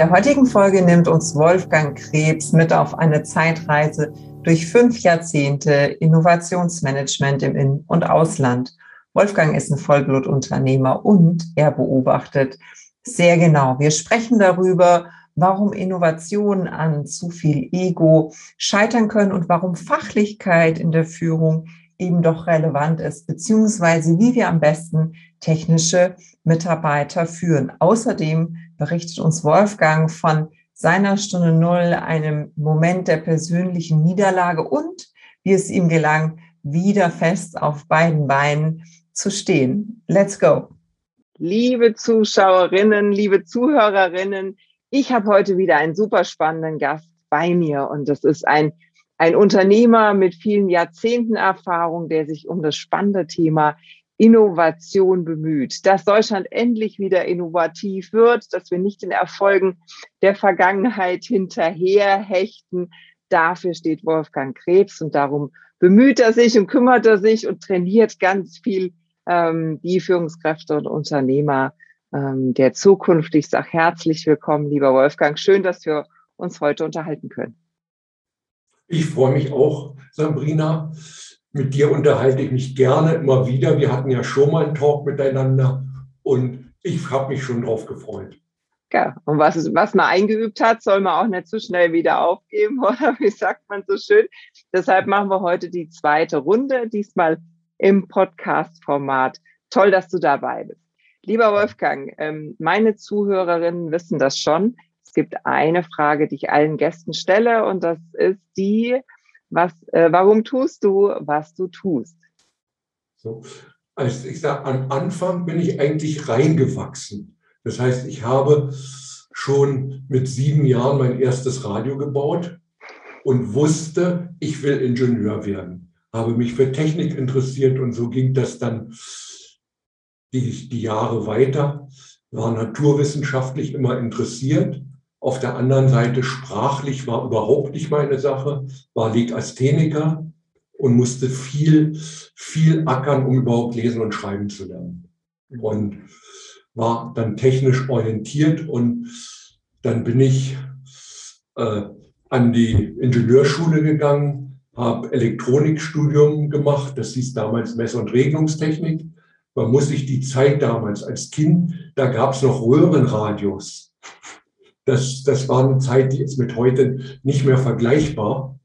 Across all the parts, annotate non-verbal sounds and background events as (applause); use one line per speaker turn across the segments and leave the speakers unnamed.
der heutigen Folge nimmt uns Wolfgang Krebs mit auf eine Zeitreise durch fünf Jahrzehnte Innovationsmanagement im In- und Ausland. Wolfgang ist ein Vollblutunternehmer und er beobachtet sehr genau. Wir sprechen darüber, warum Innovationen an zu viel Ego scheitern können und warum Fachlichkeit in der Führung eben doch relevant ist, beziehungsweise wie wir am besten technische Mitarbeiter führen. Außerdem berichtet uns Wolfgang von seiner Stunde Null, einem Moment der persönlichen Niederlage und wie es ihm gelang, wieder fest auf beiden Beinen zu stehen. Let's go.
Liebe Zuschauerinnen, liebe Zuhörerinnen, ich habe heute wieder einen super spannenden Gast bei mir und das ist ein, ein Unternehmer mit vielen Jahrzehnten Erfahrung, der sich um das spannende Thema Innovation bemüht, dass Deutschland endlich wieder innovativ wird, dass wir nicht den Erfolgen der Vergangenheit hinterherhechten. Dafür steht Wolfgang Krebs und darum bemüht er sich und kümmert er sich und trainiert ganz viel ähm, die Führungskräfte und Unternehmer ähm, der Zukunft. Ich sage herzlich willkommen, lieber Wolfgang. Schön, dass wir uns heute unterhalten können.
Ich freue mich auch, Sabrina. Mit dir unterhalte ich mich gerne immer wieder. Wir hatten ja schon mal einen Talk miteinander und ich habe mich schon drauf gefreut.
Ja, und was, was man eingeübt hat, soll man auch nicht so schnell wieder aufgeben, (laughs) oder wie sagt man so schön? Deshalb machen wir heute die zweite Runde, diesmal im Podcast-Format. Toll, dass du dabei bist. Lieber Wolfgang, ähm, meine Zuhörerinnen wissen das schon. Es gibt eine Frage, die ich allen Gästen stelle, und das ist die, was, äh, warum tust du, was du tust?
So, also ich sage, am Anfang bin ich eigentlich reingewachsen. Das heißt, ich habe schon mit sieben Jahren mein erstes Radio gebaut und wusste, ich will Ingenieur werden. Habe mich für Technik interessiert und so ging das dann die, die Jahre weiter. War naturwissenschaftlich immer interessiert auf der anderen Seite sprachlich war überhaupt nicht meine Sache, war Legastheniker und musste viel, viel ackern, um überhaupt lesen und schreiben zu lernen. Und war dann technisch orientiert und dann bin ich äh, an die Ingenieurschule gegangen, habe Elektronikstudium gemacht, das hieß damals Mess- und Regelungstechnik. Man muss sich die Zeit damals als Kind, da gab es noch Röhrenradios das, das war eine Zeit, die ist mit heute nicht mehr vergleichbar.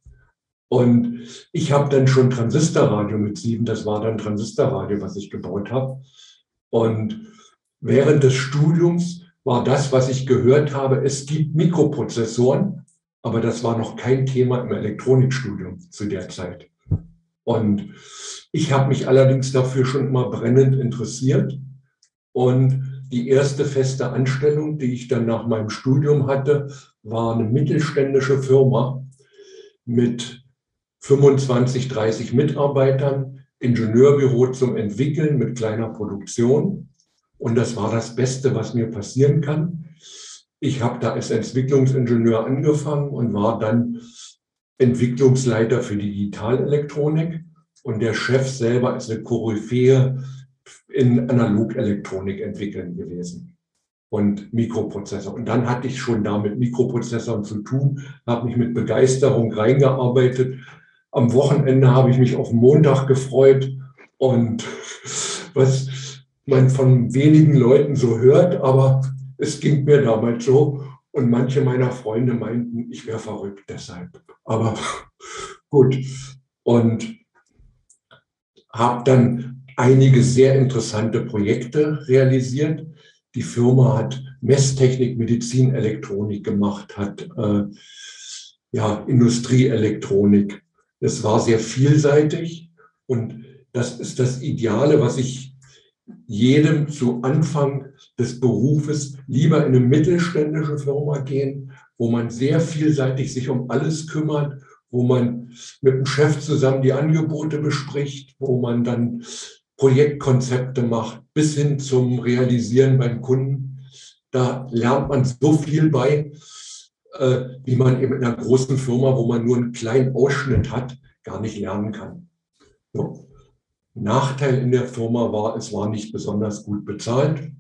Und ich habe dann schon Transistorradio mit sieben, das war dann Transistorradio, was ich gebaut habe. Und während des Studiums war das, was ich gehört habe, es gibt Mikroprozessoren, aber das war noch kein Thema im Elektronikstudium zu der Zeit. Und ich habe mich allerdings dafür schon immer brennend interessiert und die erste feste Anstellung, die ich dann nach meinem Studium hatte, war eine mittelständische Firma mit 25, 30 Mitarbeitern, Ingenieurbüro zum Entwickeln mit kleiner Produktion. Und das war das Beste, was mir passieren kann. Ich habe da als Entwicklungsingenieur angefangen und war dann Entwicklungsleiter für Digitalelektronik. Und der Chef selber ist eine Koryphäe in Analogelektronik entwickeln gewesen und Mikroprozessor. Und dann hatte ich schon da mit Mikroprozessoren zu tun, habe mich mit Begeisterung reingearbeitet. Am Wochenende habe ich mich auf Montag gefreut und (laughs) was man von wenigen Leuten so hört, aber es ging mir damals so. Und manche meiner Freunde meinten, ich wäre verrückt deshalb. Aber (laughs) gut. Und habe dann einige sehr interessante Projekte realisiert, Die Firma hat Messtechnik, Medizin, Elektronik gemacht, hat äh, ja, Industrieelektronik. Es war sehr vielseitig und das ist das Ideale, was ich jedem zu Anfang des Berufes lieber in eine mittelständische Firma gehen, wo man sehr vielseitig sich um alles kümmert, wo man mit dem Chef zusammen die Angebote bespricht, wo man dann Projektkonzepte macht, bis hin zum Realisieren beim Kunden. Da lernt man so viel bei, äh, wie man eben in einer großen Firma, wo man nur einen kleinen Ausschnitt hat, gar nicht lernen kann. So. Nachteil in der Firma war, es war nicht besonders gut bezahlt.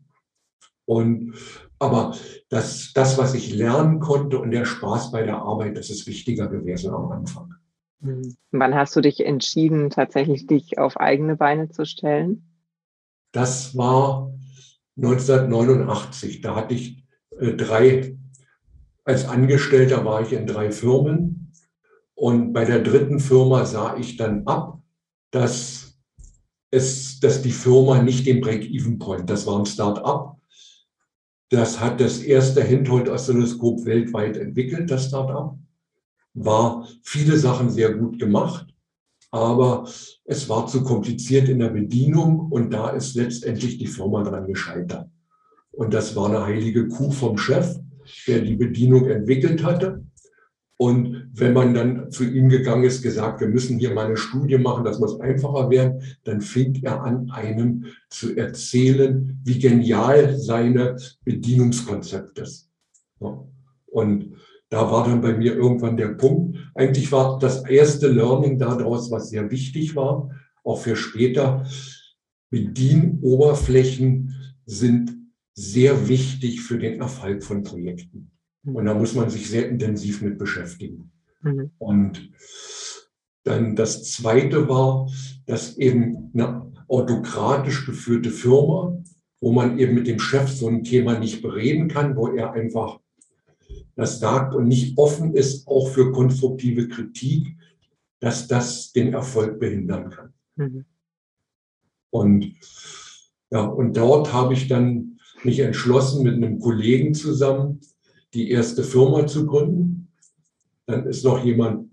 Und, aber das, das, was ich lernen konnte und der Spaß bei der Arbeit, das ist wichtiger gewesen am Anfang.
Wann hast du dich entschieden, tatsächlich dich auf eigene Beine zu stellen?
Das war 1989. Da hatte ich äh, drei, als Angestellter war ich in drei Firmen. Und bei der dritten Firma sah ich dann ab, dass es, dass die Firma nicht den Break-Even-Point, das war ein Start-up, das hat das erste Handheld-Oszilloskop weltweit entwickelt, das Start-up, war viele Sachen sehr gut gemacht, aber es war zu kompliziert in der Bedienung und da ist letztendlich die Firma dran gescheitert. Und das war eine heilige Kuh vom Chef, der die Bedienung entwickelt hatte. Und wenn man dann zu ihm gegangen ist, gesagt, wir müssen hier mal eine Studie machen, das muss einfacher werden, dann fing er an, einem zu erzählen, wie genial seine Bedienungskonzept ist. Und da war dann bei mir irgendwann der Punkt. Eigentlich war das erste Learning daraus, was sehr wichtig war, auch für später. Bedienoberflächen sind sehr wichtig für den Erfolg von Projekten. Und da muss man sich sehr intensiv mit beschäftigen. Mhm. Und dann das Zweite war, dass eben eine autokratisch geführte Firma, wo man eben mit dem Chef so ein Thema nicht bereden kann, wo er einfach das sagt und nicht offen ist, auch für konstruktive Kritik, dass das den Erfolg behindern kann. Mhm. Und, ja, und dort habe ich dann mich entschlossen, mit einem Kollegen zusammen die erste Firma zu gründen. Dann ist noch jemand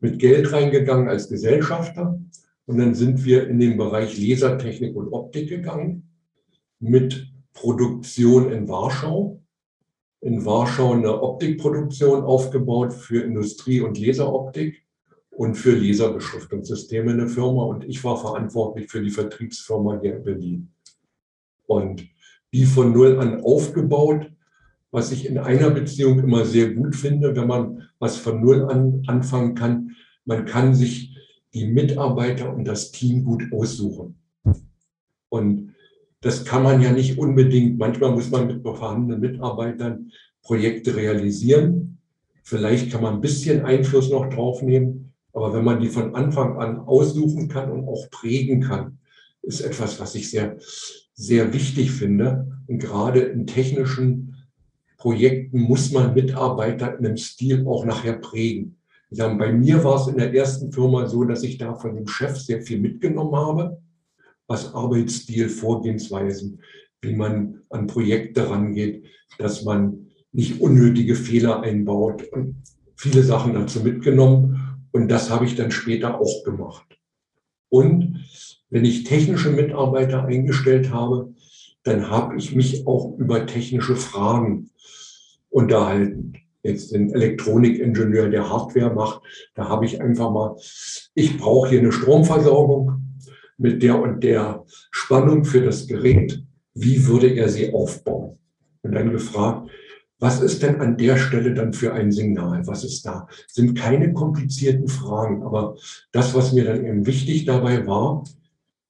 mit Geld reingegangen als Gesellschafter. Und dann sind wir in den Bereich Lasertechnik und Optik gegangen mit Produktion in Warschau. In Warschau eine Optikproduktion aufgebaut für Industrie- und Laseroptik und für Laserbeschriftungssysteme eine Firma. Und ich war verantwortlich für die Vertriebsfirma hier in Berlin. Und die von null an aufgebaut was ich in einer Beziehung immer sehr gut finde, wenn man was von Null an anfangen kann. Man kann sich die Mitarbeiter und das Team gut aussuchen. Und das kann man ja nicht unbedingt. Manchmal muss man mit vorhandenen Mitarbeitern Projekte realisieren. Vielleicht kann man ein bisschen Einfluss noch drauf nehmen. Aber wenn man die von Anfang an aussuchen kann und auch prägen kann, ist etwas, was ich sehr, sehr wichtig finde. Und gerade in technischen Projekten muss man Mitarbeiter in einem Stil auch nachher prägen. Bei mir war es in der ersten Firma so, dass ich da von dem Chef sehr viel mitgenommen habe, was Arbeitsstil, Vorgehensweisen, wie man an Projekte rangeht, dass man nicht unnötige Fehler einbaut und viele Sachen dazu mitgenommen. Und das habe ich dann später auch gemacht. Und wenn ich technische Mitarbeiter eingestellt habe, dann habe ich mich auch über technische Fragen unterhalten. Jetzt den Elektronikingenieur, der Hardware macht, da habe ich einfach mal, ich brauche hier eine Stromversorgung mit der und der Spannung für das Gerät. Wie würde er sie aufbauen? Und dann gefragt, was ist denn an der Stelle dann für ein Signal? Was ist da? Sind keine komplizierten Fragen, aber das, was mir dann eben wichtig dabei war,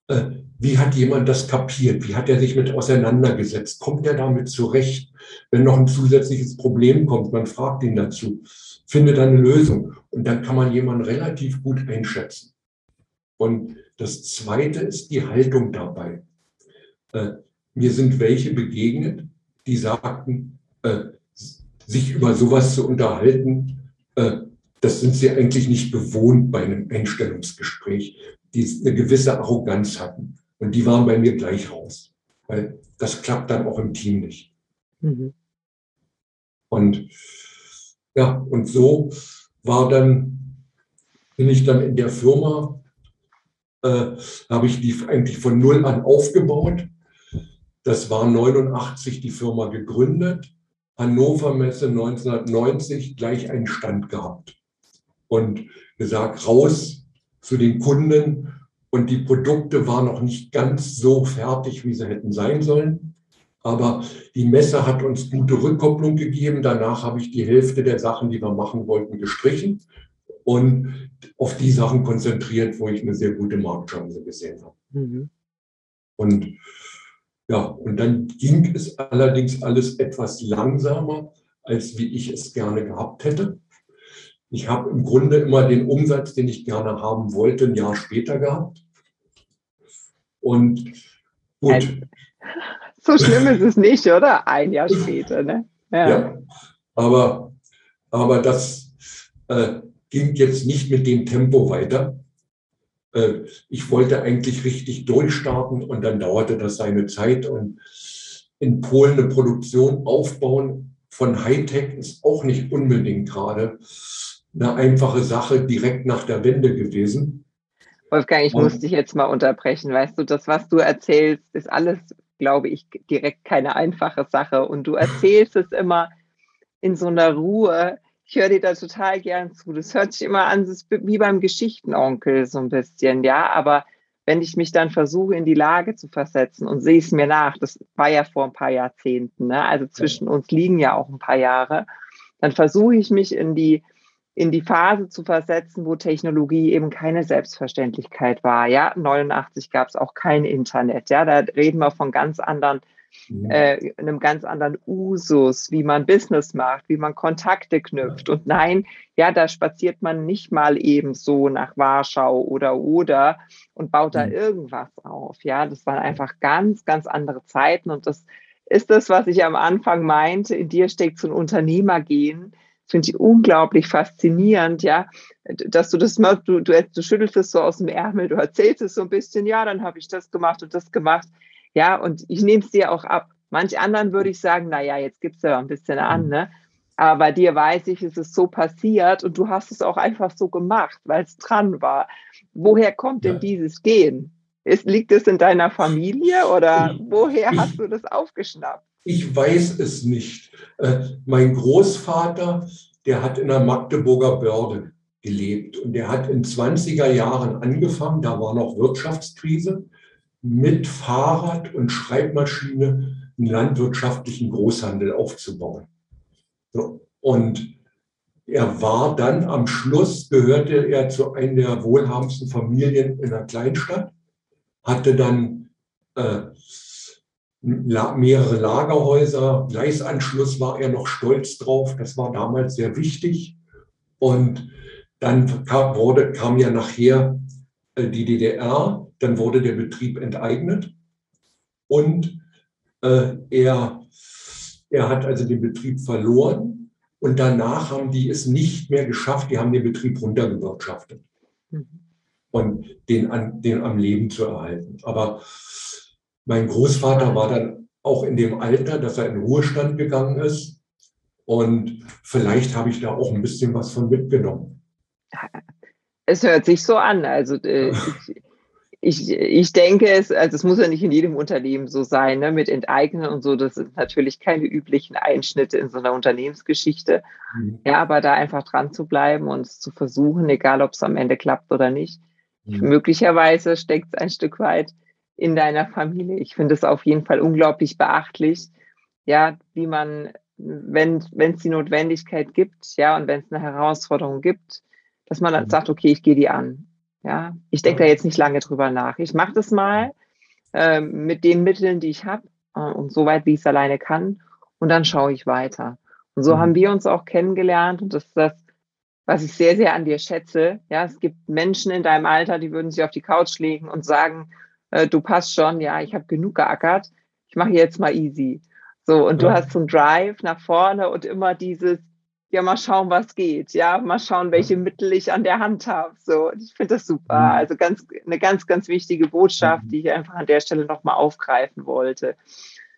äh, wie hat jemand das kapiert? Wie hat er sich mit auseinandergesetzt? Kommt er damit zurecht? Wenn noch ein zusätzliches Problem kommt, man fragt ihn dazu, findet eine Lösung. Und dann kann man jemanden relativ gut einschätzen. Und das Zweite ist die Haltung dabei. Äh, mir sind welche begegnet, die sagten, äh, sich über sowas zu unterhalten, äh, das sind sie eigentlich nicht gewohnt bei einem Einstellungsgespräch, die eine gewisse Arroganz hatten. Und die waren bei mir gleich raus. weil das klappt dann auch im Team nicht. Mhm. Und ja, und so war dann, bin ich dann in der Firma, äh, habe ich die eigentlich von null an aufgebaut. Das war 89 die Firma gegründet. Hannover Messe 1990 gleich einen Stand gehabt und gesagt, raus zu den Kunden. Und die Produkte waren noch nicht ganz so fertig, wie sie hätten sein sollen. Aber die Messe hat uns gute Rückkopplung gegeben. Danach habe ich die Hälfte der Sachen, die wir machen wollten, gestrichen und auf die Sachen konzentriert, wo ich eine sehr gute Marktchance gesehen habe. Mhm. Und ja, und dann ging es allerdings alles etwas langsamer, als wie ich es gerne gehabt hätte. Ich habe im Grunde immer den Umsatz, den ich gerne haben wollte, ein Jahr später gehabt. Und gut. (laughs)
So schlimm ist es nicht, oder? Ein Jahr später, ne?
Ja. ja aber, aber das äh, ging jetzt nicht mit dem Tempo weiter. Äh, ich wollte eigentlich richtig durchstarten und dann dauerte das seine Zeit. Und in Polen eine Produktion aufbauen von Hightech ist auch nicht unbedingt gerade eine einfache Sache direkt nach der Wende gewesen.
Wolfgang, ich und, muss dich jetzt mal unterbrechen. Weißt du, das, was du erzählst, ist alles, glaube ich, direkt keine einfache Sache. Und du erzählst es immer in so einer Ruhe ich höre dir da total gern zu. Das hört sich immer an, das ist wie beim Geschichtenonkel so ein bisschen, ja. Aber wenn ich mich dann versuche, in die Lage zu versetzen und sehe es mir nach, das war ja vor ein paar Jahrzehnten, ne? also zwischen uns liegen ja auch ein paar Jahre, dann versuche ich mich in die, in die Phase zu versetzen, wo Technologie eben keine Selbstverständlichkeit war. Ja, 89 gab es auch kein Internet. Ja, da reden wir von ganz anderen Mhm. äh, einem ganz anderen Usus, wie man Business macht, wie man Kontakte knüpft. Und nein, ja, da spaziert man nicht mal eben so nach Warschau oder oder und baut da mhm. irgendwas auf. Ja, das waren einfach ganz, ganz andere Zeiten. Und das ist das, was ich am Anfang meinte. In dir steckt so ein Unternehmergehen. Finde ich unglaublich faszinierend, ja, dass du das machst, du, du, du schüttelst es so aus dem Ärmel, du erzählst es so ein bisschen, ja, dann habe ich das gemacht und das gemacht. Ja, und ich nehme es dir auch ab. Manch anderen würde ich sagen, naja, jetzt gibst du ja ein bisschen an, ne? Aber bei dir weiß ich, es ist so passiert und du hast es auch einfach so gemacht, weil es dran war. Woher kommt denn dieses Gehen? Ist, liegt es in deiner Familie oder ich, woher ich, hast du das aufgeschnappt?
Ich weiß es nicht. Äh, mein Großvater, der hat in der Magdeburger Börde gelebt und der hat in 20er Jahren angefangen, da war noch Wirtschaftskrise mit Fahrrad und Schreibmaschine einen landwirtschaftlichen Großhandel aufzubauen. So. Und er war dann am Schluss, gehörte er zu einer der wohlhabendsten Familien in einer Kleinstadt, hatte dann äh, mehrere Lagerhäuser, Gleisanschluss war er noch stolz drauf, das war damals sehr wichtig. Und dann kam, wurde, kam ja nachher die DDR dann wurde der Betrieb enteignet und äh, er, er hat also den Betrieb verloren und danach haben die es nicht mehr geschafft, die haben den Betrieb runtergewirtschaftet mhm. und den, an, den am Leben zu erhalten. Aber mein Großvater war dann auch in dem Alter, dass er in Ruhestand gegangen ist und vielleicht habe ich da auch ein bisschen was von mitgenommen.
Es hört sich so an. Also äh, ich, ich, denke, es, also es muss ja nicht in jedem Unternehmen so sein, ne, mit Enteignen und so. Das sind natürlich keine üblichen Einschnitte in so einer Unternehmensgeschichte. Mhm. Ja, aber da einfach dran zu bleiben und es zu versuchen, egal ob es am Ende klappt oder nicht. Mhm. Möglicherweise steckt es ein Stück weit in deiner Familie. Ich finde es auf jeden Fall unglaublich beachtlich, ja, wie man, wenn es die Notwendigkeit gibt, ja, und wenn es eine Herausforderung gibt, dass man dann mhm. sagt, okay, ich gehe die an. Ja, ich denke da jetzt nicht lange drüber nach. Ich mache das mal äh, mit den Mitteln, die ich habe äh, und so weit, wie ich es alleine kann. Und dann schaue ich weiter. Und so mhm. haben wir uns auch kennengelernt. Und das ist das, was ich sehr, sehr an dir schätze. Ja, es gibt Menschen in deinem Alter, die würden sich auf die Couch legen und sagen, äh, du passt schon, ja, ich habe genug geackert. Ich mache jetzt mal easy. So, und ja. du hast so einen Drive nach vorne und immer dieses, ja, mal schauen, was geht. Ja, mal schauen, welche Mittel ich an der Hand habe. So, ich finde das super. Mhm. Also ganz, eine ganz, ganz wichtige Botschaft, mhm. die ich einfach an der Stelle nochmal aufgreifen wollte.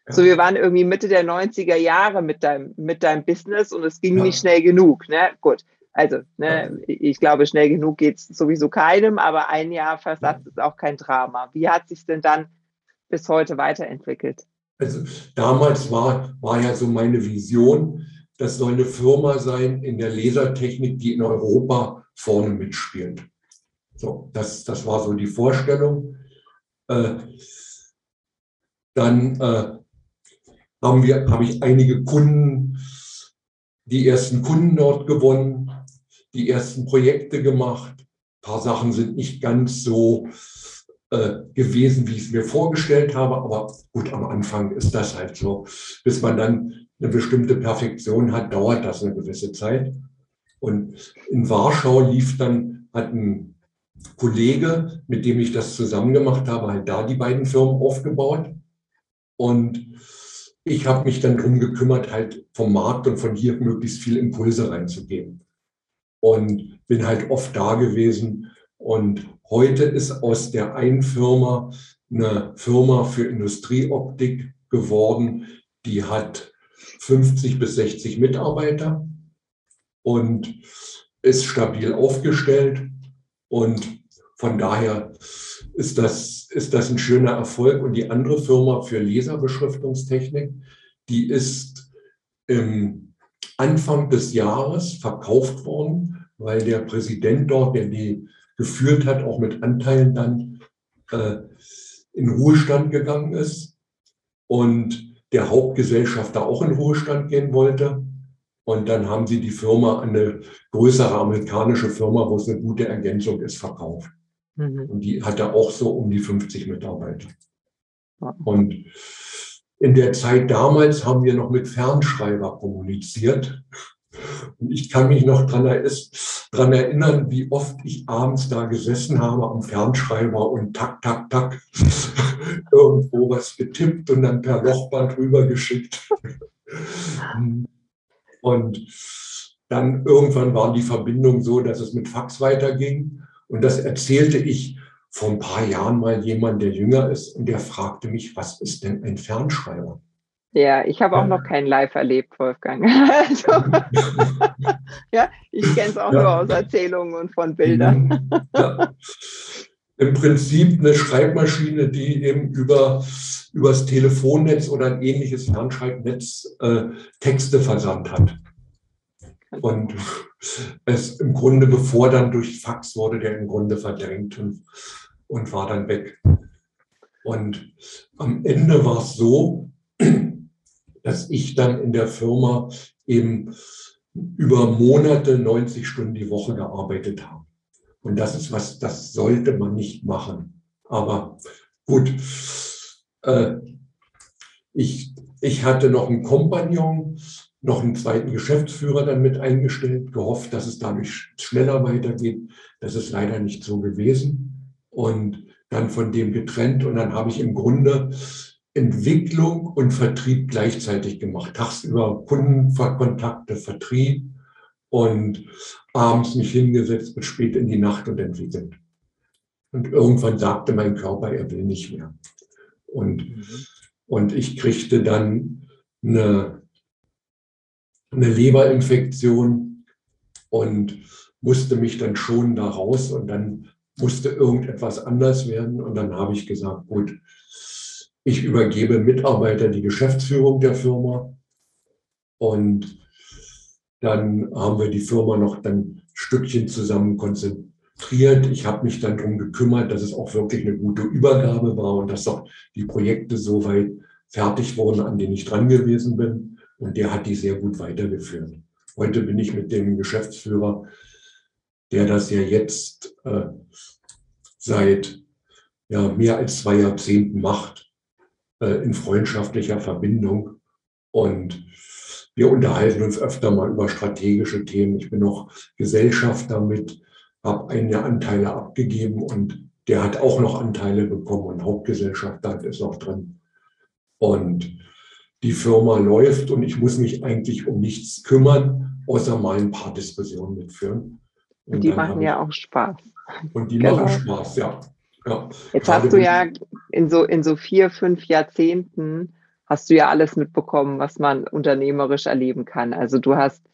Ja. So, wir waren irgendwie Mitte der 90er Jahre mit deinem, mit deinem Business und es ging ja. nicht schnell genug. Ne? Gut. Also, ne, ich glaube, schnell genug geht es sowieso keinem, aber ein Jahr Versatz ist auch kein Drama. Wie hat sich denn dann bis heute weiterentwickelt?
Also damals war, war ja so meine Vision, das soll eine Firma sein in der Lasertechnik, die in Europa vorne mitspielt. So, das, das war so die Vorstellung. Äh, dann äh, haben wir, habe ich einige Kunden, die ersten Kunden dort gewonnen, die ersten Projekte gemacht. Ein paar Sachen sind nicht ganz so äh, gewesen, wie ich es mir vorgestellt habe. Aber gut, am Anfang ist das halt so. Bis man dann eine bestimmte Perfektion hat, dauert das eine gewisse Zeit. Und in Warschau lief dann, hat ein Kollege, mit dem ich das zusammen gemacht habe, halt da die beiden Firmen aufgebaut. Und ich habe mich dann darum gekümmert, halt vom Markt und von hier möglichst viel Impulse reinzugeben. Und bin halt oft da gewesen. Und heute ist aus der einen Firma eine Firma für Industrieoptik geworden, die hat 50 bis 60 Mitarbeiter und ist stabil aufgestellt. Und von daher ist das, ist das ein schöner Erfolg. Und die andere Firma für Laserbeschriftungstechnik, die ist im Anfang des Jahres verkauft worden, weil der Präsident dort, der die geführt hat, auch mit Anteilen dann äh, in Ruhestand gegangen ist. Und der Hauptgesellschafter auch in Ruhestand gehen wollte. Und dann haben sie die Firma an eine größere amerikanische Firma, wo es eine gute Ergänzung ist, verkauft. Mhm. Und die hatte auch so um die 50 Mitarbeiter. Und in der Zeit damals haben wir noch mit Fernschreiber kommuniziert. Und ich kann mich noch daran erinnern, wie oft ich abends da gesessen habe am Fernschreiber und tak, tak, tak (laughs) irgendwo was getippt und dann per Lochband rübergeschickt. (laughs) und dann irgendwann war die Verbindung so, dass es mit Fax weiterging. Und das erzählte ich vor ein paar Jahren mal jemand, der jünger ist, und der fragte mich, was ist denn ein Fernschreiber?
Ja, ich habe auch noch kein Live erlebt, Wolfgang. (laughs) Also, (laughs) ja, ich kenne es auch ja. nur aus Erzählungen und von Bildern. Ja.
Im Prinzip eine Schreibmaschine, die eben über übers Telefonnetz oder ein ähnliches Fernschreibnetz äh, Texte versandt hat. Und es im Grunde, bevor dann durch Fax wurde, der im Grunde verdrängt und, und war dann weg. Und am Ende war es so, dass ich dann in der Firma eben über Monate 90 Stunden die Woche gearbeitet habe. Und das ist was, das sollte man nicht machen. Aber gut, äh, ich, ich hatte noch einen Kompagnon, noch einen zweiten Geschäftsführer dann mit eingestellt, gehofft, dass es dadurch schneller weitergeht. Das ist leider nicht so gewesen. Und dann von dem getrennt. Und dann habe ich im Grunde Entwicklung und Vertrieb gleichzeitig gemacht. Tagsüber Kundenkontakte, Vertrieb und abends mich hingesetzt bis spät in die Nacht und entwickelt. Und irgendwann sagte mein Körper, er will nicht mehr. Und, mhm. und ich kriegte dann eine, eine Leberinfektion und musste mich dann schon da raus und dann musste irgendetwas anders werden. Und dann habe ich gesagt, gut, ich übergebe Mitarbeiter die Geschäftsführung der Firma und dann haben wir die Firma noch dann Stückchen zusammen konzentriert. Ich habe mich dann darum gekümmert, dass es auch wirklich eine gute Übergabe war und dass auch die Projekte so weit fertig wurden, an denen ich dran gewesen bin. Und der hat die sehr gut weitergeführt. Heute bin ich mit dem Geschäftsführer, der das ja jetzt äh, seit ja, mehr als zwei Jahrzehnten macht, äh, in freundschaftlicher Verbindung. Und wir unterhalten uns öfter mal über strategische Themen. Ich bin noch Gesellschafter mit, habe einige Anteile abgegeben und der hat auch noch Anteile bekommen und Hauptgesellschafter ist auch drin. Und die Firma läuft und ich muss mich eigentlich um nichts kümmern, außer mal ein paar Diskussionen mitführen.
Und die machen ja auch Spaß.
Und die genau. machen Spaß, ja. Ja.
Jetzt hast du ja in so, in so vier, fünf Jahrzehnten hast du ja alles mitbekommen, was man unternehmerisch erleben kann. Also du hast,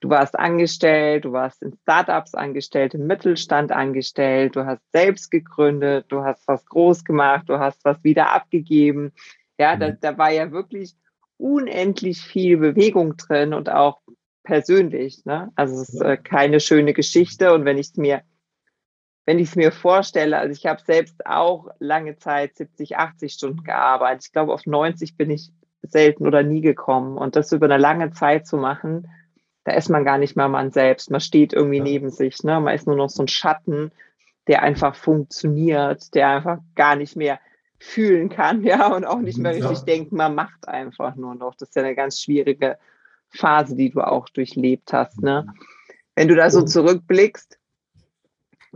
du warst angestellt, du warst in Startups angestellt, im Mittelstand angestellt, du hast selbst gegründet, du hast was groß gemacht, du hast was wieder abgegeben. Ja, da, mhm. da war ja wirklich unendlich viel Bewegung drin und auch persönlich. Ne? Also es ist äh, keine schöne Geschichte. Und wenn ich es mir, wenn ich es mir vorstelle, also ich habe selbst auch lange Zeit 70, 80 Stunden gearbeitet. Ich glaube, auf 90 bin ich selten oder nie gekommen. Und das über eine lange Zeit zu machen, da ist man gar nicht mehr man selbst. Man steht irgendwie ja. neben sich. Ne? Man ist nur noch so ein Schatten, der einfach funktioniert, der einfach gar nicht mehr fühlen kann, (laughs) ja, und auch nicht mehr richtig ja. denken, man macht einfach nur noch. Das ist ja eine ganz schwierige Phase, die du auch durchlebt hast. Ne? Wenn du da so zurückblickst,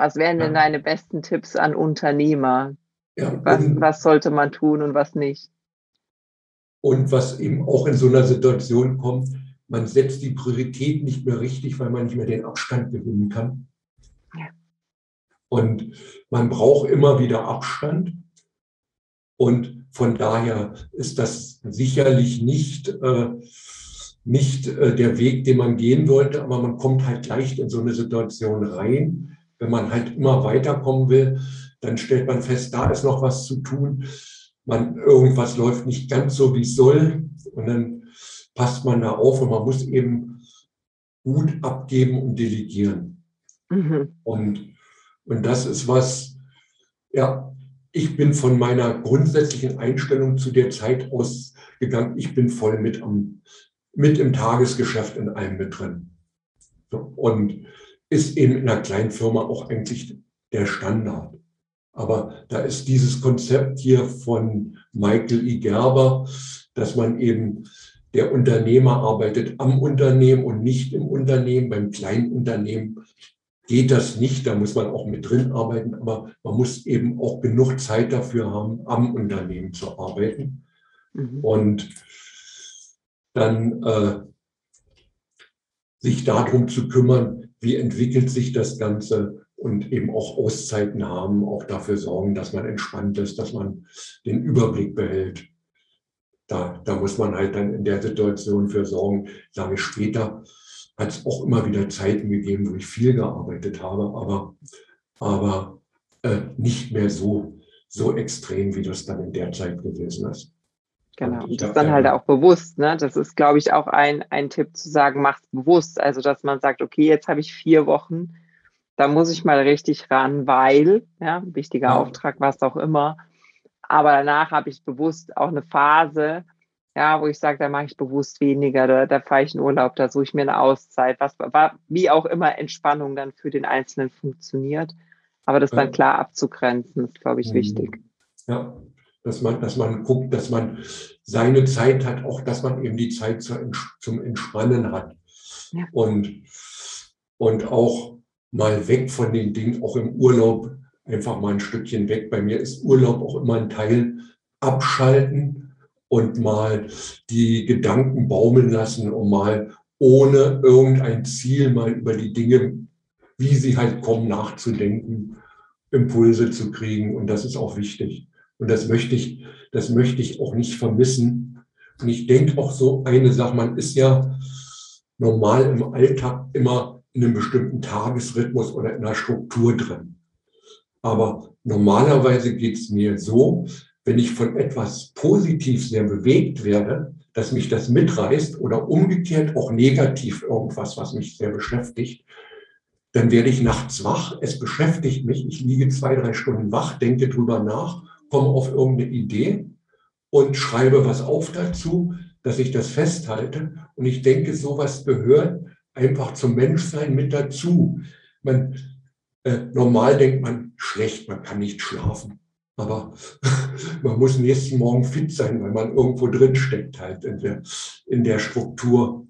was wären denn deine besten Tipps an Unternehmer? Ja, was, was sollte man tun und was nicht?
Und was eben auch in so einer Situation kommt, man setzt die Priorität nicht mehr richtig, weil man nicht mehr den Abstand gewinnen kann. Ja. Und man braucht immer wieder Abstand. Und von daher ist das sicherlich nicht, äh, nicht äh, der Weg, den man gehen wollte, aber man kommt halt leicht in so eine Situation rein. Wenn man halt immer weiterkommen will, dann stellt man fest, da ist noch was zu tun. Man, irgendwas läuft nicht ganz so, wie es soll. Und dann passt man da auf und man muss eben gut abgeben und delegieren. Mhm. Und, und das ist was, ja, ich bin von meiner grundsätzlichen Einstellung zu der Zeit ausgegangen, ich bin voll mit, am, mit im Tagesgeschäft in allem mit drin. Und ist eben in einer kleinen Firma auch eigentlich der Standard. Aber da ist dieses Konzept hier von Michael E. Gerber, dass man eben der Unternehmer arbeitet am Unternehmen und nicht im Unternehmen. Beim kleinen Unternehmen geht das nicht, da muss man auch mit drin arbeiten, aber man muss eben auch genug Zeit dafür haben, am Unternehmen zu arbeiten. Mhm. Und dann äh, sich darum zu kümmern, wie entwickelt sich das Ganze und eben auch Auszeiten haben, auch dafür sorgen, dass man entspannt ist, dass man den Überblick behält. Da, da muss man halt dann in der Situation für sorgen, lange später, hat es auch immer wieder Zeiten gegeben, wo ich viel gearbeitet habe, aber, aber äh, nicht mehr so, so extrem, wie das dann in der Zeit gewesen ist.
Genau, und das dann halt auch bewusst. Ne? Das ist, glaube ich, auch ein, ein Tipp zu sagen, macht bewusst. Also, dass man sagt, okay, jetzt habe ich vier Wochen, da muss ich mal richtig ran, weil, ja, wichtiger ja. Auftrag, was auch immer. Aber danach habe ich bewusst auch eine Phase, ja, wo ich sage, da mache ich bewusst weniger, da, da fahre ich in Urlaub, da suche ich mir eine Auszeit, was war, wie auch immer Entspannung dann für den Einzelnen funktioniert. Aber das dann klar abzugrenzen, ist, glaube ich, mhm. wichtig.
Ja, dass man, dass man guckt, dass man seine Zeit hat, auch dass man eben die Zeit zum Entspannen hat. Ja. Und, und auch mal weg von den Dingen, auch im Urlaub, einfach mal ein Stückchen weg. Bei mir ist Urlaub auch immer ein Teil abschalten und mal die Gedanken baumeln lassen und mal ohne irgendein Ziel mal über die Dinge, wie sie halt kommen, nachzudenken, Impulse zu kriegen. Und das ist auch wichtig. Und das möchte ich, das möchte ich auch nicht vermissen. Und ich denke auch so eine Sache, man ist ja normal im Alltag immer in einem bestimmten Tagesrhythmus oder in einer Struktur drin. Aber normalerweise geht es mir so, wenn ich von etwas positiv sehr bewegt werde, dass mich das mitreißt oder umgekehrt auch negativ irgendwas, was mich sehr beschäftigt, dann werde ich nachts wach, es beschäftigt mich, ich liege zwei, drei Stunden wach, denke drüber nach, komme auf irgendeine Idee und schreibe was auf dazu, dass ich das festhalte. Und ich denke, sowas gehört einfach zum Menschsein mit dazu. Man, äh, normal denkt man schlecht, man kann nicht schlafen. Aber (laughs) man muss nächsten Morgen fit sein, weil man irgendwo drin steckt halt in der, in der Struktur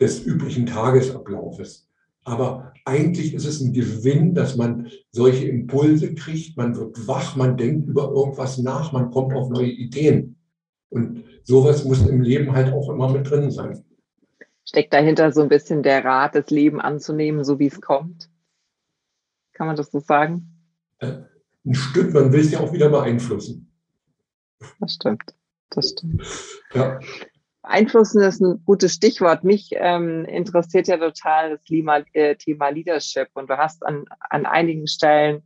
des üblichen Tagesablaufes. Aber eigentlich ist es ein Gewinn, dass man solche Impulse kriegt, man wird wach, man denkt über irgendwas nach, man kommt auf neue Ideen. Und sowas muss im Leben halt auch immer mit drin sein.
Steckt dahinter so ein bisschen der Rat, das Leben anzunehmen, so wie es kommt? Kann man das so sagen?
Äh, ein Stück, man will es ja auch wieder beeinflussen.
Das stimmt. Das stimmt. Ja. Beeinflussen ist ein gutes Stichwort. Mich ähm, interessiert ja total das Thema, äh, Thema Leadership und du hast an, an einigen Stellen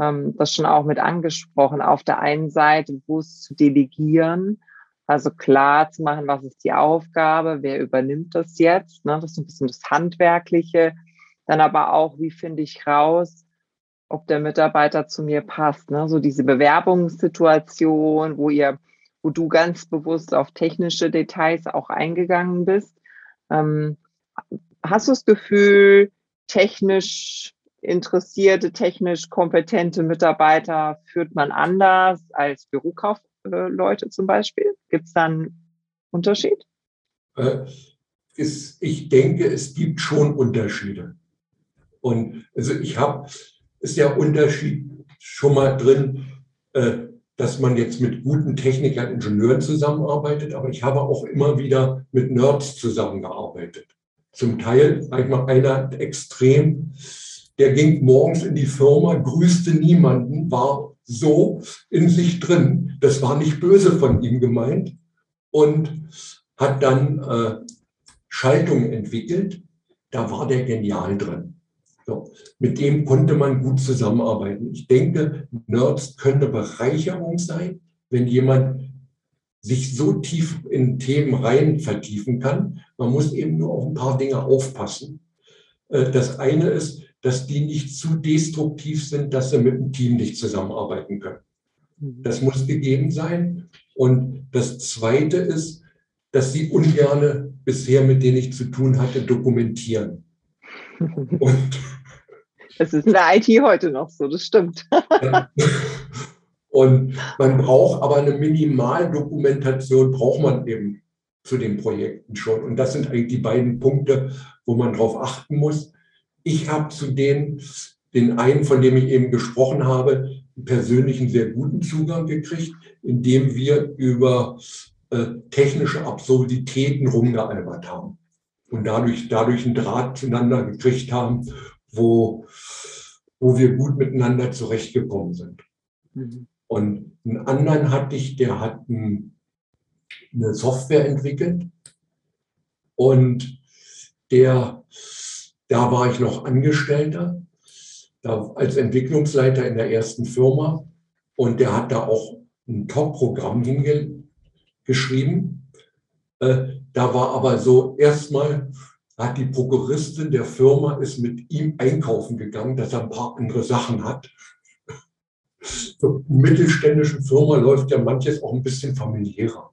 ähm, das schon auch mit angesprochen. Auf der einen Seite, wo es zu delegieren, also klar zu machen, was ist die Aufgabe, wer übernimmt das jetzt, ne? das ist ein bisschen das Handwerkliche. Dann aber auch, wie finde ich raus, ob der Mitarbeiter zu mir passt. Ne? So diese Bewerbungssituation, wo ihr, wo du ganz bewusst auf technische Details auch eingegangen bist. Ähm, hast du das Gefühl, technisch interessierte, technisch kompetente Mitarbeiter führt man anders als Bürokaufleute zum Beispiel? Gibt es da einen Unterschied?
Äh, ist, ich denke, es gibt schon Unterschiede. Und also ich habe, ist ja Unterschied schon mal drin, äh, dass man jetzt mit guten Technikern, Ingenieuren zusammenarbeitet, aber ich habe auch immer wieder mit Nerds zusammengearbeitet. Zum Teil, sag ich mal, einer extrem der ging morgens in die Firma, grüßte niemanden, war so in sich drin. Das war nicht böse von ihm gemeint und hat dann äh, Schaltungen entwickelt. Da war der genial drin. So, mit dem konnte man gut zusammenarbeiten. Ich denke, Nerds könnte Bereicherung sein, wenn jemand sich so tief in Themen rein vertiefen kann. Man muss eben nur auf ein paar Dinge aufpassen. Äh, das eine ist, dass die nicht zu destruktiv sind, dass sie mit dem Team nicht zusammenarbeiten können. Mhm. Das muss gegeben sein. Und das Zweite ist, dass sie ungerne bisher, mit denen ich zu tun hatte, dokumentieren. (laughs)
Und das ist in der IT heute noch so, das stimmt.
Und man braucht aber eine Minimaldokumentation, braucht man eben zu den Projekten schon. Und das sind eigentlich die beiden Punkte, wo man darauf achten muss. Ich habe zu denen, den einen, von dem ich eben gesprochen habe, einen sehr guten Zugang gekriegt, indem wir über äh, technische Absurditäten rumgealbert haben und dadurch, dadurch einen Draht zueinander gekriegt haben, wo, wo wir gut miteinander zurechtgekommen sind. Mhm. Und einen anderen hatte ich, der hat ein, eine Software entwickelt und der da war ich noch Angestellter, da als Entwicklungsleiter in der ersten Firma. Und der hat da auch ein Top-Programm hingeschrieben. Äh, da war aber so, erstmal hat die Prokuristin der Firma ist mit ihm einkaufen gegangen, dass er ein paar andere Sachen hat. So, in mittelständischen Firma läuft ja manches auch ein bisschen familiärer.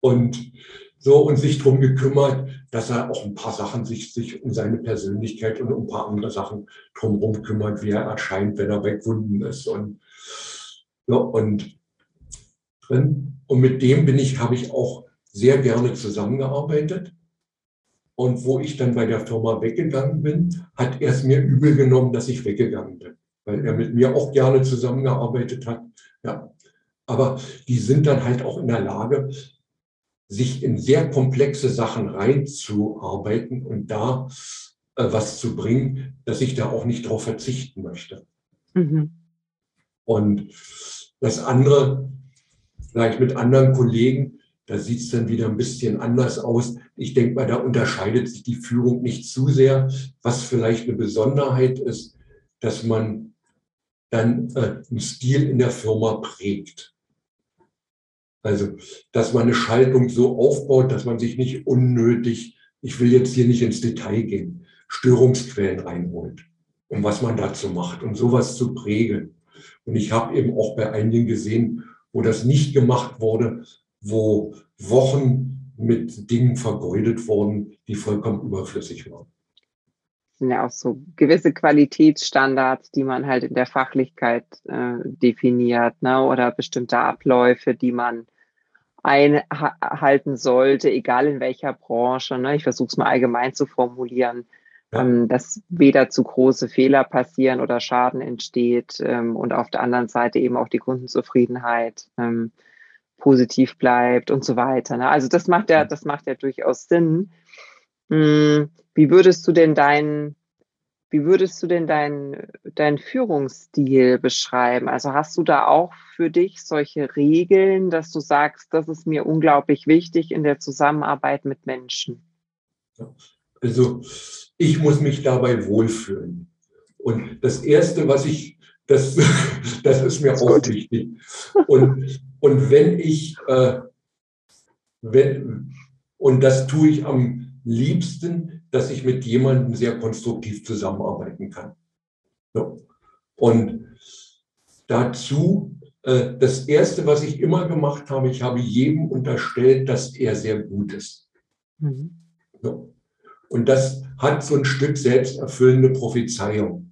Und so und sich darum gekümmert, dass er auch ein paar Sachen sich, sich um seine Persönlichkeit und um ein paar andere Sachen drumherum kümmert, wie er erscheint, wenn er wegwunden ist. Und, ja, und, und mit dem bin ich, habe ich auch sehr gerne zusammengearbeitet. Und wo ich dann bei der Firma weggegangen bin, hat er es mir übel genommen, dass ich weggegangen bin, weil er mit mir auch gerne zusammengearbeitet hat. Ja. Aber die sind dann halt auch in der Lage, sich in sehr komplexe Sachen reinzuarbeiten und da äh, was zu bringen, dass ich da auch nicht drauf verzichten möchte. Mhm. Und das andere, vielleicht mit anderen Kollegen, da sieht es dann wieder ein bisschen anders aus. Ich denke mal, da unterscheidet sich die Führung nicht zu sehr. Was vielleicht eine Besonderheit ist, dass man dann äh, einen Stil in der Firma prägt. Also, dass man eine Schaltung so aufbaut, dass man sich nicht unnötig, ich will jetzt hier nicht ins Detail gehen, Störungsquellen reinholt und was man dazu macht und sowas zu prägen. Und ich habe eben auch bei einigen gesehen, wo das nicht gemacht wurde, wo Wochen mit Dingen vergeudet wurden, die vollkommen überflüssig waren.
Das sind ja auch so gewisse Qualitätsstandards, die man halt in der Fachlichkeit äh, definiert, ne? oder bestimmte Abläufe, die man einhalten sollte, egal in welcher Branche. Ne? Ich versuche es mal allgemein zu formulieren, ja. ähm, dass weder zu große Fehler passieren oder Schaden entsteht ähm, und auf der anderen Seite eben auch die Kundenzufriedenheit ähm, positiv bleibt und so weiter. Ne? Also das macht ja, das macht ja durchaus Sinn. Hm, wie würdest du denn deinen wie würdest du denn deinen dein Führungsstil beschreiben? Also hast du da auch für dich solche Regeln, dass du sagst, das ist mir unglaublich wichtig in der Zusammenarbeit mit Menschen?
Also ich muss mich dabei wohlfühlen. Und das Erste, was ich, das, (laughs) das ist mir das ist auch gut. wichtig. Und, und wenn ich, äh, wenn, und das tue ich am liebsten, dass ich mit jemandem sehr konstruktiv zusammenarbeiten kann. So. Und dazu, äh, das Erste, was ich immer gemacht habe, ich habe jedem unterstellt, dass er sehr gut ist. Mhm. So. Und das hat so ein Stück selbsterfüllende Prophezeiung.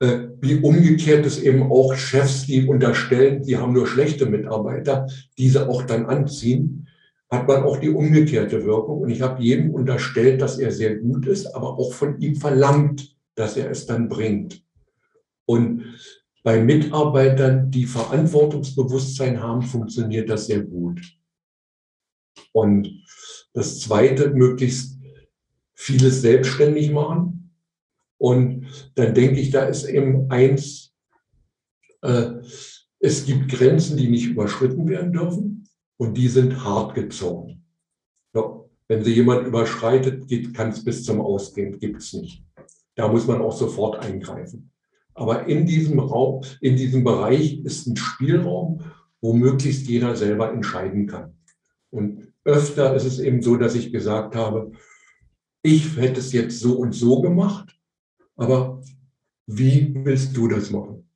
Äh, wie umgekehrt es eben auch Chefs, die unterstellen, sie haben nur schlechte Mitarbeiter, diese auch dann anziehen hat man auch die umgekehrte Wirkung. Und ich habe jedem unterstellt, dass er sehr gut ist, aber auch von ihm verlangt, dass er es dann bringt. Und bei Mitarbeitern, die Verantwortungsbewusstsein haben, funktioniert das sehr gut. Und das Zweite, möglichst vieles selbstständig machen. Und dann denke ich, da ist eben eins, äh, es gibt Grenzen, die nicht überschritten werden dürfen und die sind hart gezogen. Ja, wenn sie jemand überschreitet, kann es bis zum Ausgehen, gibt es nicht. Da muss man auch sofort eingreifen. Aber in diesem Raum, in diesem Bereich ist ein Spielraum, wo möglichst jeder selber entscheiden kann. Und öfter ist es eben so, dass ich gesagt habe, ich hätte es jetzt so und so gemacht, aber wie willst du das machen?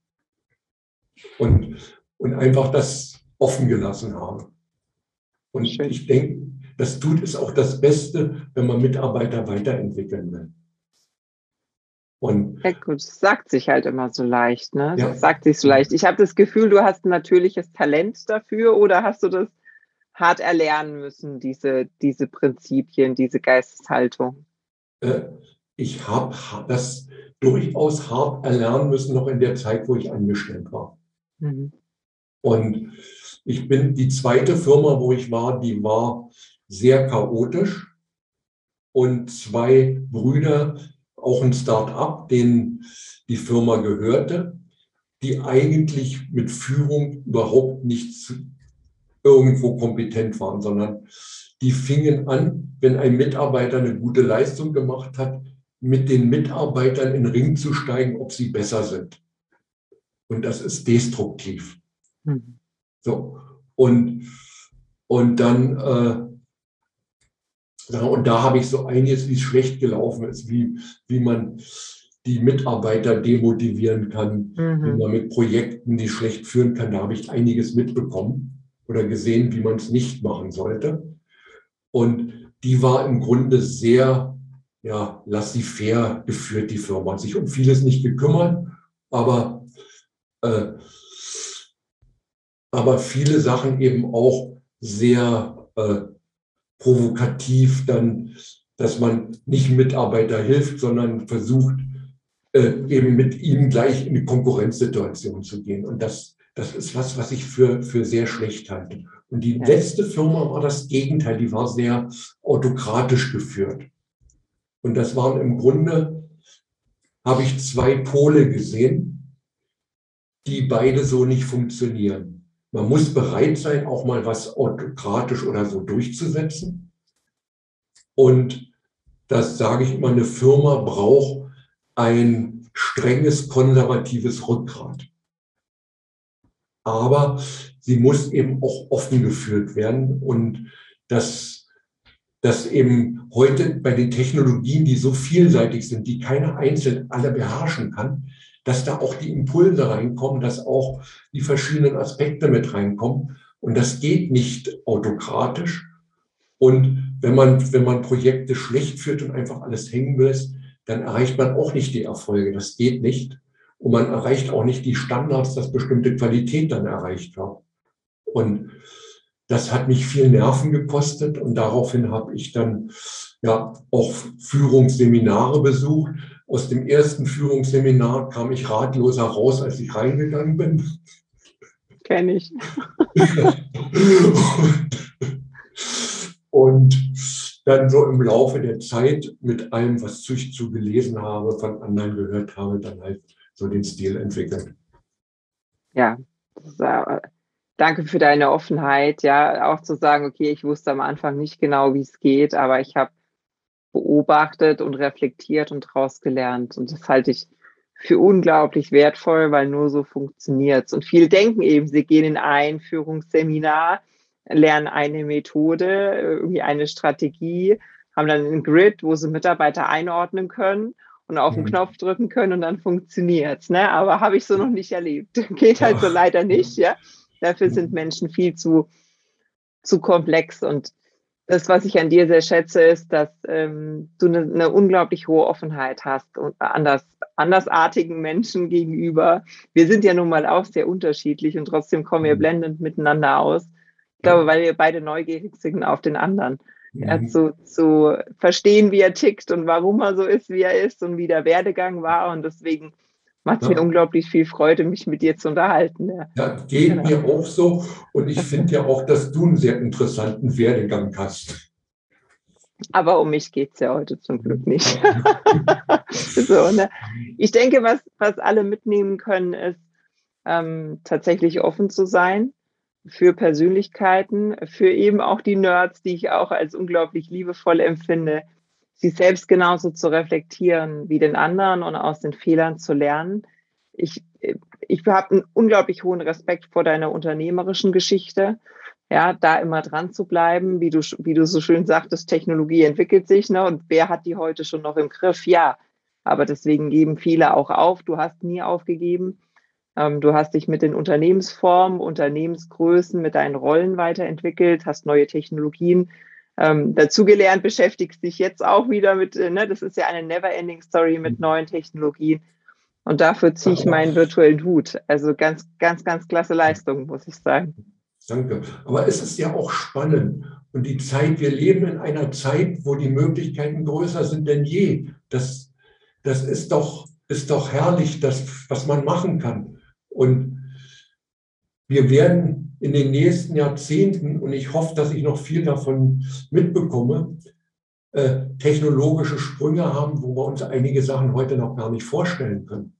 Und, und einfach das offen gelassen habe. Und Schön. ich denke, das tut es auch das Beste, wenn man Mitarbeiter weiterentwickeln will.
Und ja gut, das sagt sich halt immer so leicht, ne? Ja. Das sagt sich so leicht. Ich habe das Gefühl, du hast ein natürliches Talent dafür oder hast du das hart erlernen müssen, diese, diese Prinzipien, diese Geisteshaltung?
Äh, ich habe das durchaus hart erlernen müssen, noch in der Zeit, wo ich angestellt war. Mhm. Und ich bin die zweite Firma, wo ich war, die war sehr chaotisch. Und zwei Brüder, auch ein Start-up, denen die Firma gehörte, die eigentlich mit Führung überhaupt nicht irgendwo kompetent waren, sondern die fingen an, wenn ein Mitarbeiter eine gute Leistung gemacht hat, mit den Mitarbeitern in den Ring zu steigen, ob sie besser sind. Und das ist destruktiv. Mhm. So. Und, und dann, äh, und da habe ich so einiges, wie es schlecht gelaufen ist, wie, wie man die Mitarbeiter demotivieren kann, mhm. wie man mit Projekten die schlecht führen kann. Da habe ich einiges mitbekommen oder gesehen, wie man es nicht machen sollte. Und die war im Grunde sehr, ja, laissez-faire geführt, die Firma. Hat sich um vieles nicht gekümmert, aber äh, aber viele Sachen eben auch sehr äh, provokativ dann, dass man nicht Mitarbeiter hilft, sondern versucht, äh, eben mit ihm gleich in die Konkurrenzsituation zu gehen. Und das, das ist was, was ich für, für sehr schlecht halte. Und die letzte Firma war das Gegenteil, die war sehr autokratisch geführt. Und das waren im Grunde, habe ich zwei Pole gesehen, die beide so nicht funktionieren. Man muss bereit sein, auch mal was autokratisch oder so durchzusetzen. Und das sage ich immer, eine Firma braucht ein strenges, konservatives Rückgrat. Aber sie muss eben auch offen geführt werden und das, das eben heute bei den Technologien, die so vielseitig sind, die keiner einzeln alle beherrschen kann, dass da auch die Impulse reinkommen, dass auch die verschiedenen Aspekte mit reinkommen. Und das geht nicht autokratisch. Und wenn man, wenn man Projekte schlecht führt und einfach alles hängen lässt, dann erreicht man auch nicht die Erfolge. Das geht nicht. Und man erreicht auch nicht die Standards, dass bestimmte Qualität dann erreicht wird. Und das hat mich viel Nerven gekostet und daraufhin habe ich dann ja auch Führungsseminare besucht aus dem ersten Führungsseminar kam ich ratloser raus, als ich reingegangen bin.
Kenne ich. (laughs)
und dann so im Laufe der Zeit mit allem, was ich zu gelesen habe, von anderen gehört habe, dann halt so den Stil entwickelt.
Ja, äh, danke für deine Offenheit, ja, auch zu sagen, okay, ich wusste am Anfang nicht genau, wie es geht, aber ich habe beobachtet und reflektiert und daraus gelernt. Und das halte ich für unglaublich wertvoll, weil nur so funktioniert es. Und viele denken eben, sie gehen in ein Führungsseminar, lernen eine Methode, irgendwie eine Strategie, haben dann einen Grid, wo sie Mitarbeiter einordnen können und auf den mhm. Knopf drücken können und dann funktioniert's. Ne? Aber habe ich so noch nicht erlebt. (laughs) Geht halt so leider nicht, ja. Dafür sind Menschen viel zu, zu komplex und das, was ich an dir sehr schätze, ist, dass ähm, du eine, eine unglaublich hohe Offenheit hast und anders, andersartigen Menschen gegenüber. Wir sind ja nun mal auch sehr unterschiedlich und trotzdem kommen wir mhm. blendend miteinander aus. Ich glaube, weil wir beide neugierig sind auf den anderen. Ja, mhm. zu, zu verstehen, wie er tickt und warum er so ist, wie er ist und wie der Werdegang war. Und deswegen macht es ja. mir unglaublich viel Freude, mich mit dir zu unterhalten.
Ja, ja geht genau. mir auch so. Und ich finde ja auch, dass du einen sehr interessanten Werdegang hast.
Aber um mich geht es ja heute zum Glück nicht. (laughs) so, ne? Ich denke, was, was alle mitnehmen können, ist ähm, tatsächlich offen zu sein für Persönlichkeiten, für eben auch die Nerds, die ich auch als unglaublich liebevoll empfinde, sich selbst genauso zu reflektieren wie den anderen und aus den Fehlern zu lernen. Ich, ich habe einen unglaublich hohen Respekt vor deiner unternehmerischen Geschichte. Ja, da immer dran zu bleiben, wie du, wie du so schön sagtest, Technologie entwickelt sich, ne? Und wer hat die heute schon noch im Griff? Ja. Aber deswegen geben viele auch auf. Du hast nie aufgegeben. Ähm, du hast dich mit den Unternehmensformen, Unternehmensgrößen, mit deinen Rollen weiterentwickelt, hast neue Technologien ähm, dazugelernt, beschäftigst dich jetzt auch wieder mit, äh, ne, das ist ja eine never-ending Story mit neuen Technologien. Und dafür ziehe ich meinen virtuellen Hut. Also ganz, ganz, ganz klasse Leistung, muss ich sagen.
Danke. Aber es ist ja auch spannend. Und die Zeit, wir leben in einer Zeit, wo die Möglichkeiten größer sind denn je. Das, das ist doch, ist doch herrlich, das, was man machen kann. Und wir werden in den nächsten Jahrzehnten, und ich hoffe, dass ich noch viel davon mitbekomme, äh, technologische Sprünge haben, wo wir uns einige Sachen heute noch gar nicht vorstellen können.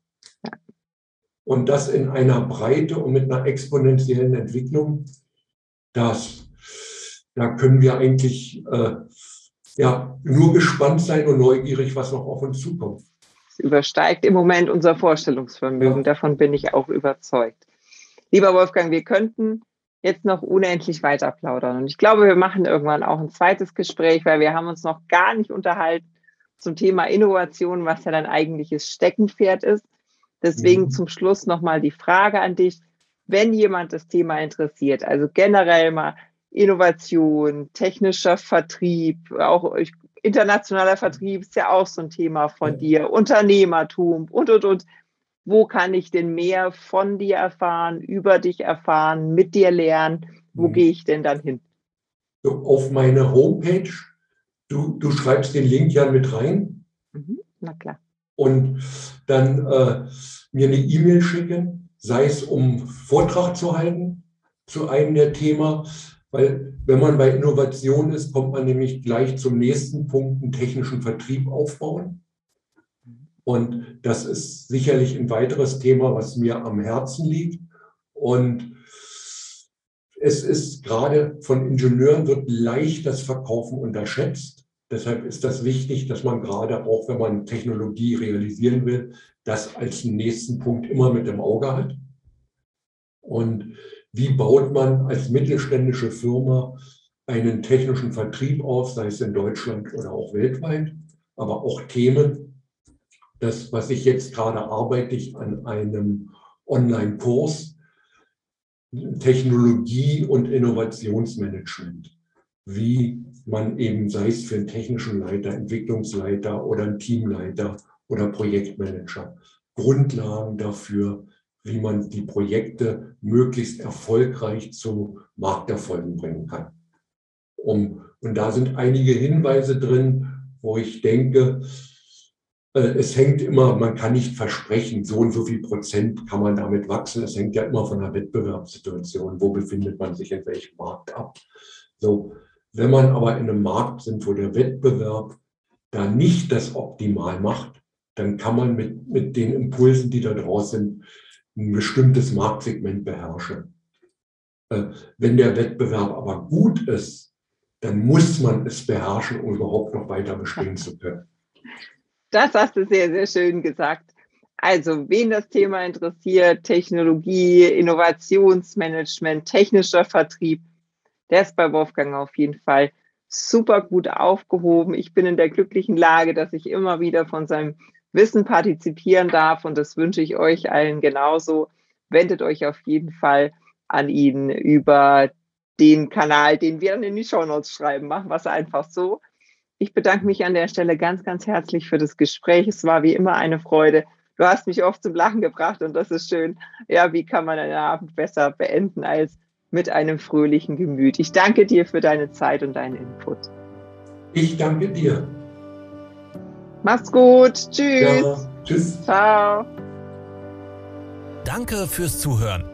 Und das in einer Breite und mit einer exponentiellen Entwicklung, das, da können wir eigentlich äh, ja, nur gespannt sein und neugierig, was noch auf uns zukommt.
Es übersteigt im Moment unser Vorstellungsvermögen, ja. davon bin ich auch überzeugt. Lieber Wolfgang, wir könnten jetzt noch unendlich weiter plaudern. Und ich glaube, wir machen irgendwann auch ein zweites Gespräch, weil wir haben uns noch gar nicht unterhalten zum Thema Innovation, was ja dein eigentliches Steckenpferd ist. Deswegen mhm. zum Schluss nochmal die Frage an dich, wenn jemand das Thema interessiert, also generell mal Innovation, technischer Vertrieb, auch internationaler Vertrieb ist ja auch so ein Thema von dir, Unternehmertum und, und, und wo kann ich denn mehr von dir erfahren, über dich erfahren, mit dir lernen? Wo mhm. gehe ich denn dann hin?
Auf meine Homepage. Du, du schreibst den Link ja mit rein.
Mhm. Na klar.
Und dann äh, mir eine E-Mail schicken, sei es um Vortrag zu halten zu einem der Themen, weil wenn man bei Innovation ist, kommt man nämlich gleich zum nächsten Punkt, einen technischen Vertrieb aufbauen. Und das ist sicherlich ein weiteres Thema, was mir am Herzen liegt. Und es ist gerade von Ingenieuren wird leicht das Verkaufen unterschätzt. Deshalb ist das wichtig, dass man gerade auch, wenn man Technologie realisieren will, das als nächsten Punkt immer mit im Auge hat. Und wie baut man als mittelständische Firma einen technischen Vertrieb auf, sei es in Deutschland oder auch weltweit, aber auch Themen, das, was ich jetzt gerade arbeite, ich an einem Online-Kurs Technologie und Innovationsmanagement. Wie man eben, sei es für einen technischen Leiter, Entwicklungsleiter oder einen Teamleiter oder Projektmanager, Grundlagen dafür, wie man die Projekte möglichst erfolgreich zu Markterfolgen bringen kann. Um, und da sind einige Hinweise drin, wo ich denke, es hängt immer, man kann nicht versprechen, so und so viel Prozent kann man damit wachsen. Es hängt ja immer von der Wettbewerbssituation, wo befindet man sich in welchem Markt ab. So, wenn man aber in einem Markt sind, wo der Wettbewerb da nicht das optimal macht, dann kann man mit, mit den Impulsen, die da draußen sind, ein bestimmtes Marktsegment beherrschen. Äh, wenn der Wettbewerb aber gut ist, dann muss man es beherrschen, um überhaupt noch weiter bestehen zu können.
Das hast du sehr, sehr schön gesagt. Also, wen das Thema interessiert, Technologie, Innovationsmanagement, technischer Vertrieb, der ist bei Wolfgang auf jeden Fall super gut aufgehoben. Ich bin in der glücklichen Lage, dass ich immer wieder von seinem Wissen partizipieren darf und das wünsche ich euch allen genauso. Wendet euch auf jeden Fall an ihn über den Kanal, den wir dann in die Show Notes schreiben. Machen wir es einfach so. Ich bedanke mich an der Stelle ganz, ganz herzlich für das Gespräch. Es war wie immer eine Freude. Du hast mich oft zum Lachen gebracht und das ist schön. Ja, wie kann man einen Abend besser beenden als mit einem fröhlichen Gemüt? Ich danke dir für deine Zeit und deinen Input.
Ich danke dir.
Mach's gut. Tschüss.
Ja, tschüss.
Ciao.
Danke fürs Zuhören.